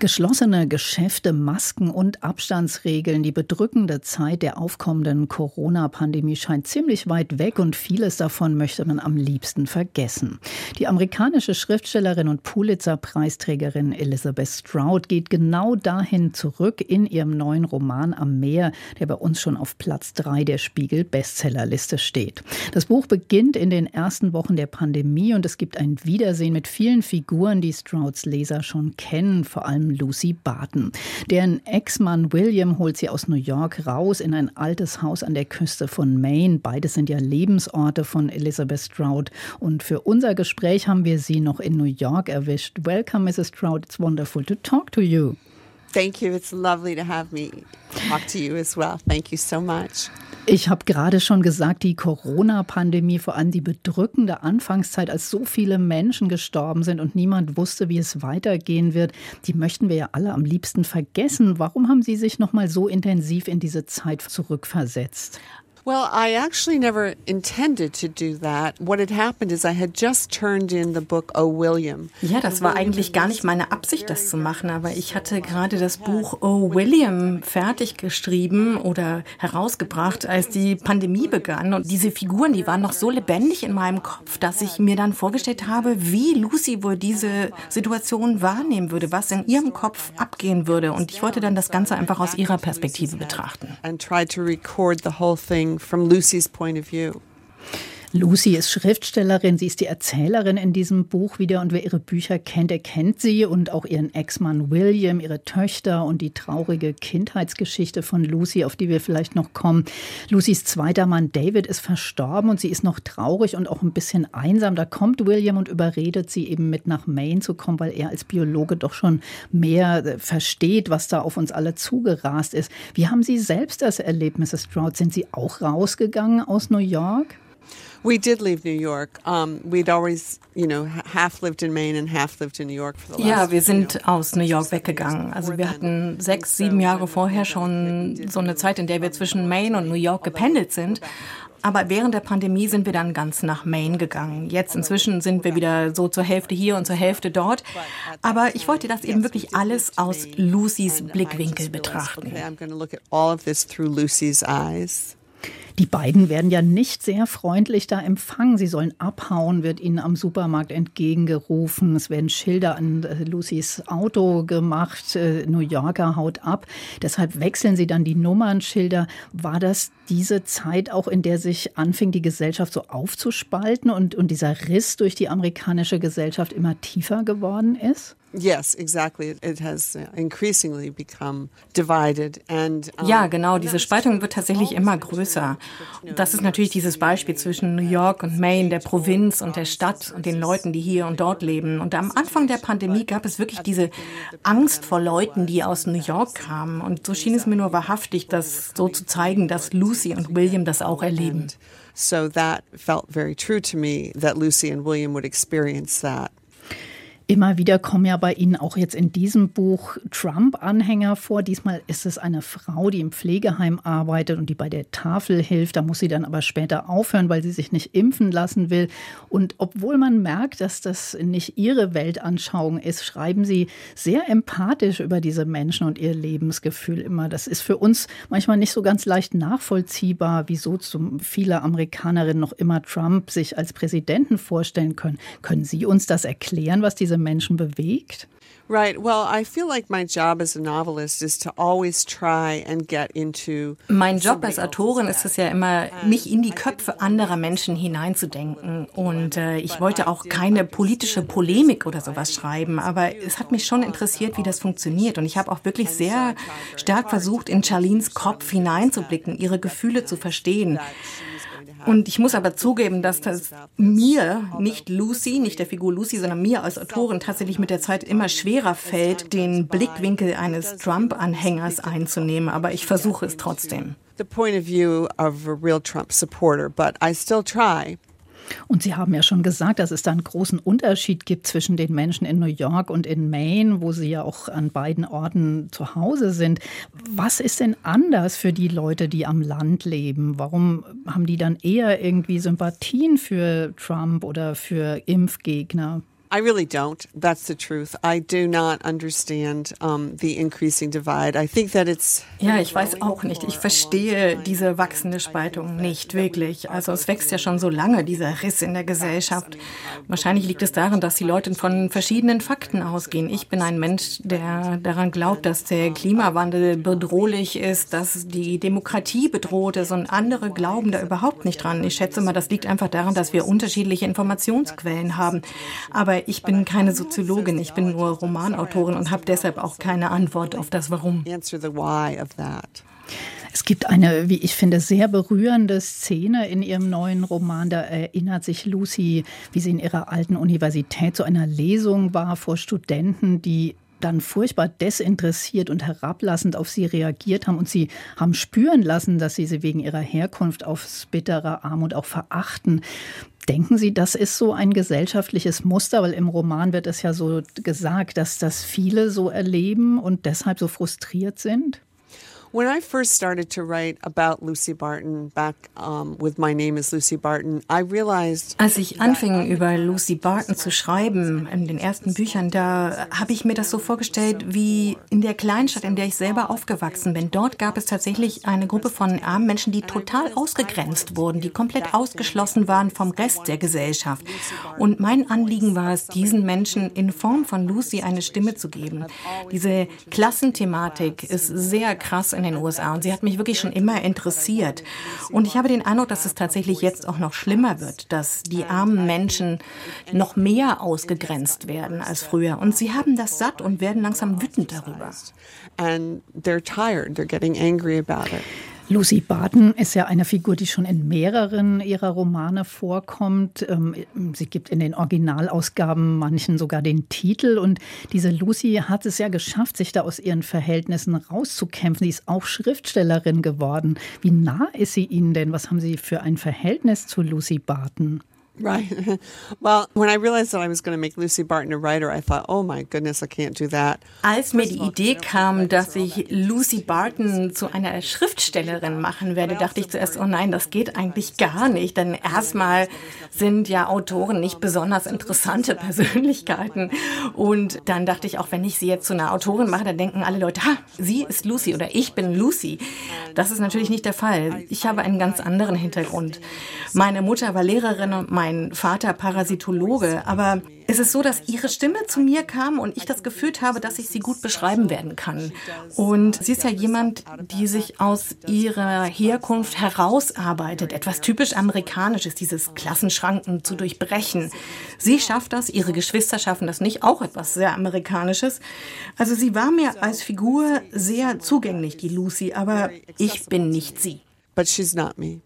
Geschlossene Geschäfte, Masken und Abstandsregeln. Die bedrückende Zeit der aufkommenden Corona-Pandemie scheint ziemlich weit weg und vieles davon möchte man am liebsten vergessen. Die amerikanische Schriftstellerin und Pulitzer-Preisträgerin Elizabeth Stroud geht genau dahin zurück in ihrem neuen Roman Am Meer, der bei uns schon auf Platz drei der Spiegel-Bestsellerliste steht. Das Buch beginnt in den ersten Wochen der Pandemie und es gibt ein Wiedersehen mit vielen Figuren, die Strouds Leser schon kennen, vor allem Lucy Barton. Deren Ex-Mann William holt sie aus New York raus in ein altes Haus an der Küste von Maine. Beides sind ja Lebensorte von Elizabeth Stroud. Und für unser Gespräch haben wir sie noch in New York erwischt. Welcome, Mrs. Stroud. It's wonderful to talk to you. Thank you. It's lovely to have me talk to you as well. Thank you so much. Ich habe gerade schon gesagt, die Corona-Pandemie, vor allem die bedrückende Anfangszeit, als so viele Menschen gestorben sind und niemand wusste, wie es weitergehen wird, die möchten wir ja alle am liebsten vergessen. Warum haben Sie sich noch mal so intensiv in diese Zeit zurückversetzt? Well, I actually never intended to do that. What had happened is I had just turned in the book O. William. Ja, das war eigentlich gar nicht meine Absicht, das zu machen, aber ich hatte gerade das Buch O. William fertig geschrieben oder herausgebracht, als die Pandemie begann. Und diese Figuren, die waren noch so lebendig in meinem Kopf, dass ich mir dann vorgestellt habe, wie Lucy wohl diese Situation wahrnehmen würde, was in ihrem Kopf abgehen würde. Und ich wollte dann das Ganze einfach aus ihrer Perspektive betrachten. And tried to record the whole thing from Lucy's point of view. Lucy ist Schriftstellerin, sie ist die Erzählerin in diesem Buch wieder und wer ihre Bücher kennt, der kennt sie und auch ihren Ex-Mann William, ihre Töchter und die traurige Kindheitsgeschichte von Lucy, auf die wir vielleicht noch kommen. Lucys zweiter Mann David ist verstorben und sie ist noch traurig und auch ein bisschen einsam. Da kommt William und überredet sie eben mit nach Maine zu kommen, weil er als Biologe doch schon mehr äh, versteht, was da auf uns alle zugerast ist. Wie haben Sie selbst das erlebt, Mrs. Stroud? Sind Sie auch rausgegangen aus New York? We did leave New York. Um, we'd always, you know, half lived in Maine and half lived in New York for the last. Ja, wir sind aus New York weggegangen. Also wir hatten sechs, sieben Jahre vorher schon so eine Zeit, in der wir zwischen Maine und New York gependelt sind. Aber während der Pandemie sind wir dann ganz nach Maine gegangen. Jetzt inzwischen sind wir wieder so zur Hälfte hier und zur Hälfte dort. Aber ich wollte das eben wirklich alles aus Lucys Blickwinkel betrachten. Die beiden werden ja nicht sehr freundlich da empfangen. Sie sollen abhauen, wird ihnen am Supermarkt entgegengerufen. Es werden Schilder an äh, Lucys Auto gemacht. Äh, New Yorker haut ab. Deshalb wechseln sie dann die Nummernschilder. War das diese Zeit auch, in der sich anfing, die Gesellschaft so aufzuspalten und, und dieser Riss durch die amerikanische Gesellschaft immer tiefer geworden ist? Yes, exactly. It has uh, increasingly become divided and um, Ja, genau, diese Spaltung wird tatsächlich immer größer. Das ist natürlich dieses Beispiel zwischen New York und Maine, der Provinz und der Stadt und den Leuten, die hier und dort leben. Und am Anfang der Pandemie gab es wirklich diese Angst vor Leuten, die aus New York kamen. Und so schien es mir nur wahrhaftig, das so zu zeigen, dass Lucy und William das auch erleben. So that felt very true to me that Lucy and William would experience that. Immer wieder kommen ja bei Ihnen auch jetzt in diesem Buch Trump-Anhänger vor. Diesmal ist es eine Frau, die im Pflegeheim arbeitet und die bei der Tafel hilft. Da muss sie dann aber später aufhören, weil sie sich nicht impfen lassen will. Und obwohl man merkt, dass das nicht ihre Weltanschauung ist, schreiben sie sehr empathisch über diese Menschen und ihr Lebensgefühl immer. Das ist für uns manchmal nicht so ganz leicht nachvollziehbar, wieso viele Amerikanerinnen noch immer Trump sich als Präsidenten vorstellen können. Können Sie uns das erklären, was diese Menschen bewegt? Right. Well, I feel like my job as a novelist is to always try and get into. Mein Job als Autorin ist es ja immer, mich in die Köpfe anderer Menschen hineinzudenken. Und äh, ich wollte auch keine politische Polemik oder sowas schreiben, aber es hat mich schon interessiert, wie das funktioniert. Und ich habe auch wirklich sehr stark versucht, in Charlenes Kopf hineinzublicken, ihre Gefühle zu verstehen. Und ich muss aber zugeben, dass das mir, nicht Lucy, nicht der Figur Lucy, sondern mir als Autorin tatsächlich mit der Zeit immer schwerer fällt, den Blickwinkel eines Trump-Anhängers einzunehmen. Aber ich versuche es trotzdem. The point of view of a real Trump supporter, but I still try. Und Sie haben ja schon gesagt, dass es da einen großen Unterschied gibt zwischen den Menschen in New York und in Maine, wo Sie ja auch an beiden Orten zu Hause sind. Was ist denn anders für die Leute, die am Land leben? Warum haben die dann eher irgendwie Sympathien für Trump oder für Impfgegner? I really don't. That's the truth. I do not understand um, the increasing divide. I think that it's. Ja, ich weiß auch nicht. Ich verstehe diese wachsende Spaltung nicht wirklich. Also es wächst ja schon so lange dieser Riss in der Gesellschaft. Wahrscheinlich liegt es daran, dass die Leute von verschiedenen Fakten ausgehen. Ich bin ein Mensch, der daran glaubt, dass der Klimawandel bedrohlich ist, dass die Demokratie bedroht ist und andere glauben da überhaupt nicht dran. Ich schätze mal, das liegt einfach daran, dass wir unterschiedliche Informationsquellen haben. Aber ich bin keine Soziologin, ich bin nur Romanautorin und habe deshalb auch keine Antwort auf das Warum. Es gibt eine, wie ich finde, sehr berührende Szene in ihrem neuen Roman. Da erinnert sich Lucy, wie sie in ihrer alten Universität zu einer Lesung war vor Studenten, die dann furchtbar desinteressiert und herablassend auf sie reagiert haben und sie haben spüren lassen, dass sie sie wegen ihrer Herkunft aufs bittere Armut auch verachten. Denken Sie, das ist so ein gesellschaftliches Muster, weil im Roman wird es ja so gesagt, dass das viele so erleben und deshalb so frustriert sind? When I first started to write about Lucy Barton back um, with My Name is Lucy Barton, I realized Als ich anfing über Lucy Barton zu schreiben in den ersten Büchern, da habe ich mir das so vorgestellt wie in der Kleinstadt, in der ich selber aufgewachsen bin. Dort gab es tatsächlich eine Gruppe von armen Menschen, die total ausgegrenzt wurden, die komplett ausgeschlossen waren vom Rest der Gesellschaft. Und mein Anliegen war es, diesen Menschen in Form von Lucy eine Stimme zu geben. Diese Klassenthematik ist sehr krass in den USA und sie hat mich wirklich schon immer interessiert. Und ich habe den Eindruck, dass es tatsächlich jetzt auch noch schlimmer wird, dass die armen Menschen noch mehr ausgegrenzt werden als früher. Und sie haben das satt und werden langsam wütend darüber. And they're tired, they're getting angry about it. Lucy Barton ist ja eine Figur, die schon in mehreren ihrer Romane vorkommt. Ähm, sie gibt in den Originalausgaben manchen sogar den Titel. Und diese Lucy hat es ja geschafft, sich da aus ihren Verhältnissen rauszukämpfen. Sie ist auch Schriftstellerin geworden. Wie nah ist sie Ihnen denn? Was haben Sie für ein Verhältnis zu Lucy Barton? Right. Well, when I realized that I was going to make Lucy Barton a writer, I thought, oh my goodness, I can't do that. Als mir die Idee kam, dass ich Lucy Barton zu einer Schriftstellerin machen werde, dachte ich zuerst, oh nein, das geht eigentlich gar nicht. Denn erstmal sind ja Autoren nicht besonders interessante Persönlichkeiten. Und dann dachte ich, auch wenn ich sie jetzt zu einer Autorin mache, dann denken alle Leute, ha, sie ist Lucy oder ich bin Lucy. Das ist natürlich nicht der Fall. Ich habe einen ganz anderen Hintergrund. Meine Mutter war Lehrerin und mein Vater Parasitologe, aber es ist so, dass ihre Stimme zu mir kam und ich das Gefühl habe, dass ich sie gut beschreiben werden kann. Und sie ist ja jemand, die sich aus ihrer Herkunft herausarbeitet, etwas typisch amerikanisches, dieses Klassenschranken zu durchbrechen. Sie schafft das, ihre Geschwister schaffen das nicht, auch etwas sehr amerikanisches. Also sie war mir als Figur sehr zugänglich, die Lucy, aber ich bin nicht sie. But she's not me.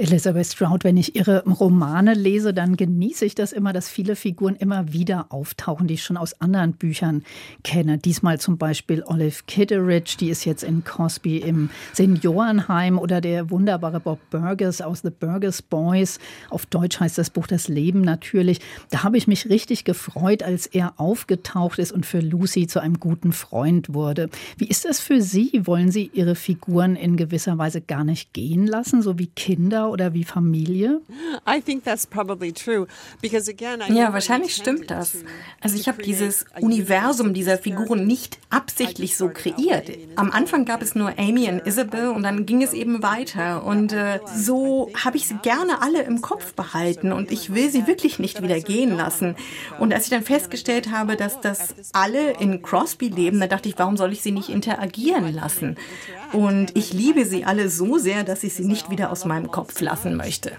Elizabeth Stroud, wenn ich Ihre Romane lese, dann genieße ich das immer, dass viele Figuren immer wieder auftauchen, die ich schon aus anderen Büchern kenne. Diesmal zum Beispiel Olive Kitteridge, die ist jetzt in Cosby im Seniorenheim oder der wunderbare Bob Burgess aus The Burgess Boys. Auf Deutsch heißt das Buch Das Leben natürlich. Da habe ich mich richtig gefreut, als er aufgetaucht ist und für Lucy zu einem guten Freund wurde. Wie ist das für Sie? Wollen Sie Ihre Figuren in gewisser Weise gar nicht gehen lassen, so wie Kinder oder wie Familie? Ja, wahrscheinlich stimmt das. Also ich habe dieses Universum dieser Figuren nicht absichtlich so kreiert. Am Anfang gab es nur Amy und Isabel und dann ging es eben weiter. Und äh, so habe ich sie gerne alle im Kopf behalten und ich will sie wirklich nicht wieder gehen lassen. Und als ich dann festgestellt habe, dass das alle in Crosby leben, da dachte ich, warum soll ich sie nicht interagieren lassen? Und ich liebe sie alle so sehr, dass ich sie nicht wieder aus meinem Kopf lassen möchte.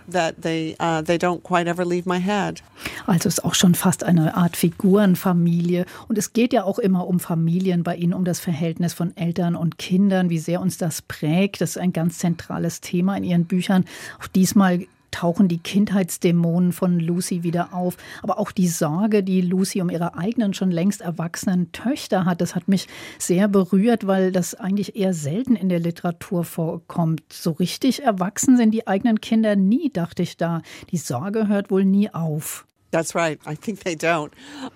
Uh, also ist auch schon fast eine Art Figurenfamilie. Und es geht ja auch immer um Familien bei Ihnen, um das Verhältnis von Eltern und Kindern, wie sehr uns das prägt. Das ist ein ganz zentrales Thema in Ihren Büchern. Auch diesmal tauchen die Kindheitsdämonen von Lucy wieder auf. Aber auch die Sorge, die Lucy um ihre eigenen, schon längst erwachsenen Töchter hat, das hat mich sehr berührt, weil das eigentlich eher selten in der Literatur vorkommt. So richtig erwachsen sind die eigenen Kinder nie, dachte ich da. Die Sorge hört wohl nie auf. That's right. I think they don't.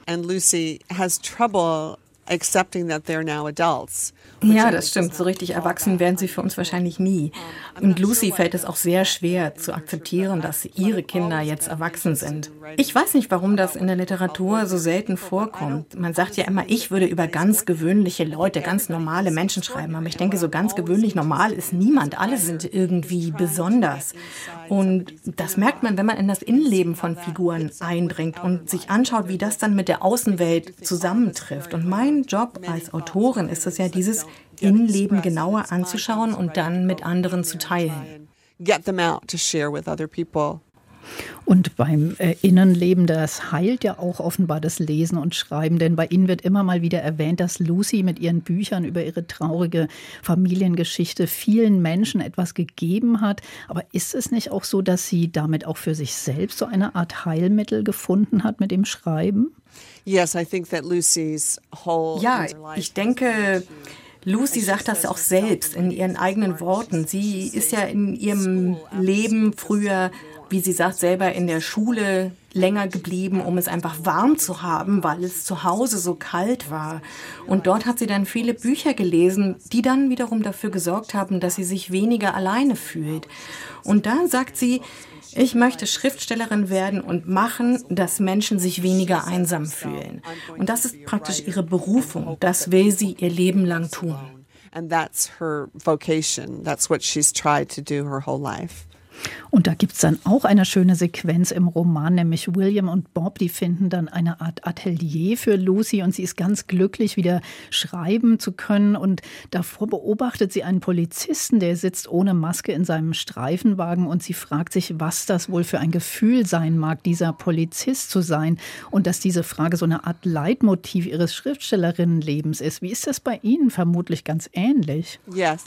And Lucy has trouble accepting that they're now adults. Ja, das stimmt. So richtig erwachsen werden sie für uns wahrscheinlich nie. Und Lucy fällt es auch sehr schwer zu akzeptieren, dass ihre Kinder jetzt erwachsen sind. Ich weiß nicht, warum das in der Literatur so selten vorkommt. Man sagt ja immer, ich würde über ganz gewöhnliche Leute, ganz normale Menschen schreiben. Aber ich denke, so ganz gewöhnlich normal ist niemand. Alle sind irgendwie besonders. Und das merkt man, wenn man in das Innenleben von Figuren eindringt und sich anschaut, wie das dann mit der Außenwelt zusammentrifft. Und mein Job als Autorin ist es ja, dieses Innenleben genauer anzuschauen und dann mit anderen zu teilen. Get them out to share with other people. Und beim äh, Innenleben, das heilt ja auch offenbar das Lesen und Schreiben, denn bei Ihnen wird immer mal wieder erwähnt, dass Lucy mit ihren Büchern über ihre traurige Familiengeschichte vielen Menschen etwas gegeben hat. Aber ist es nicht auch so, dass sie damit auch für sich selbst so eine Art Heilmittel gefunden hat mit dem Schreiben? Yes, I think that Lucy's whole ja, ich denke, Lucy sagt das auch selbst in ihren eigenen Worten. Sie ist ja in ihrem Leben früher wie sie sagt, selber in der Schule länger geblieben, um es einfach warm zu haben, weil es zu Hause so kalt war. Und dort hat sie dann viele Bücher gelesen, die dann wiederum dafür gesorgt haben, dass sie sich weniger alleine fühlt. Und da sagt sie, ich möchte Schriftstellerin werden und machen, dass Menschen sich weniger einsam fühlen. Und das ist praktisch ihre Berufung. Das will sie ihr Leben lang tun. And that's her vocation. That's what she's tried to do her whole life. Und da gibt es dann auch eine schöne Sequenz im Roman, nämlich William und Bob, die finden dann eine Art Atelier für Lucy und sie ist ganz glücklich, wieder schreiben zu können. Und davor beobachtet sie einen Polizisten, der sitzt ohne Maske in seinem Streifenwagen und sie fragt sich, was das wohl für ein Gefühl sein mag, dieser Polizist zu sein. Und dass diese Frage so eine Art Leitmotiv ihres Schriftstellerinnenlebens ist. Wie ist das bei Ihnen? Vermutlich ganz ähnlich. Yes.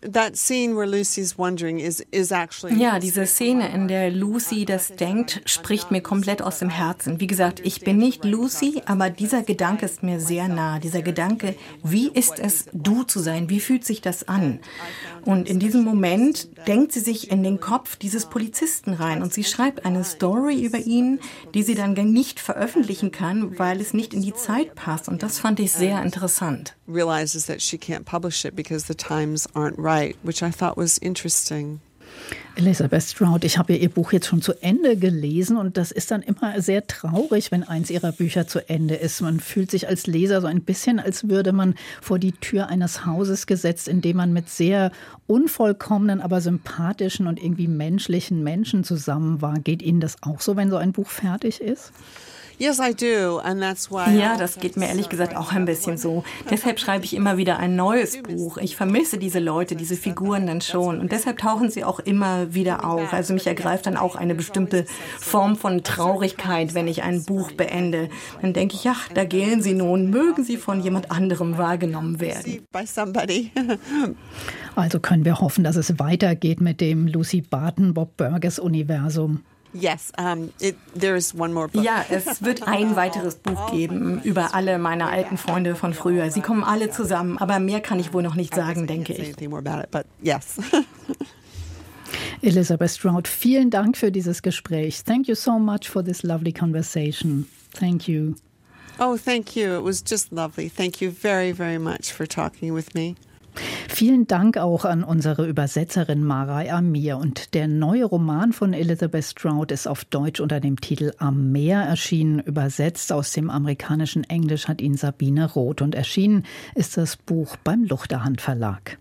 That scene where Lucy's wondering is, is actually. Ja, diese Szene, in der Lucy das denkt, spricht mir komplett aus dem Herzen. Wie gesagt, ich bin nicht Lucy, aber dieser Gedanke ist mir sehr nah. Dieser Gedanke, wie ist es, du zu sein? Wie fühlt sich das an? Und in diesem Moment denkt sie sich in den Kopf dieses Polizisten rein und sie schreibt eine Story über ihn, die sie dann nicht veröffentlichen kann, weil es nicht in die Zeit passt. Und das fand ich sehr interessant. Realizes that she can't publish it because the times aren't right, which I thought was interesting. Elizabeth Stroud, ich habe ja Ihr Buch jetzt schon zu Ende gelesen und das ist dann immer sehr traurig, wenn eins Ihrer Bücher zu Ende ist. Man fühlt sich als Leser so ein bisschen, als würde man vor die Tür eines Hauses gesetzt, in dem man mit sehr unvollkommenen, aber sympathischen und irgendwie menschlichen Menschen zusammen war. Geht Ihnen das auch so, wenn so ein Buch fertig ist? Yes, I do. And that's why ja, das geht mir ehrlich gesagt auch ein bisschen so. Deshalb schreibe ich immer wieder ein neues Buch. Ich vermisse diese Leute, diese Figuren dann schon. Und deshalb tauchen sie auch immer wieder auf. Also mich ergreift dann auch eine bestimmte Form von Traurigkeit, wenn ich ein Buch beende. Dann denke ich, ach, da gehen sie nun. Mögen sie von jemand anderem wahrgenommen werden. Also können wir hoffen, dass es weitergeht mit dem Lucy Barton Bob Burgess Universum. Yes, um, it, there is one more book. Ja, es wird ein weiteres Buch geben über alle meine alten Freunde von früher. Sie kommen alle zusammen, aber mehr kann ich wohl noch nicht sagen, denke ich. Elizabeth Stroud, vielen Dank für dieses Gespräch. Thank you so much for this lovely conversation. Thank you. Oh, thank you. It was just lovely. Thank you very, very much for talking with me. Vielen Dank auch an unsere Übersetzerin Marai Amir. Und der neue Roman von Elizabeth Stroud ist auf Deutsch unter dem Titel Am Meer erschienen. Übersetzt aus dem amerikanischen Englisch hat ihn Sabine Roth. Und erschienen ist das Buch beim Luchterhand Verlag.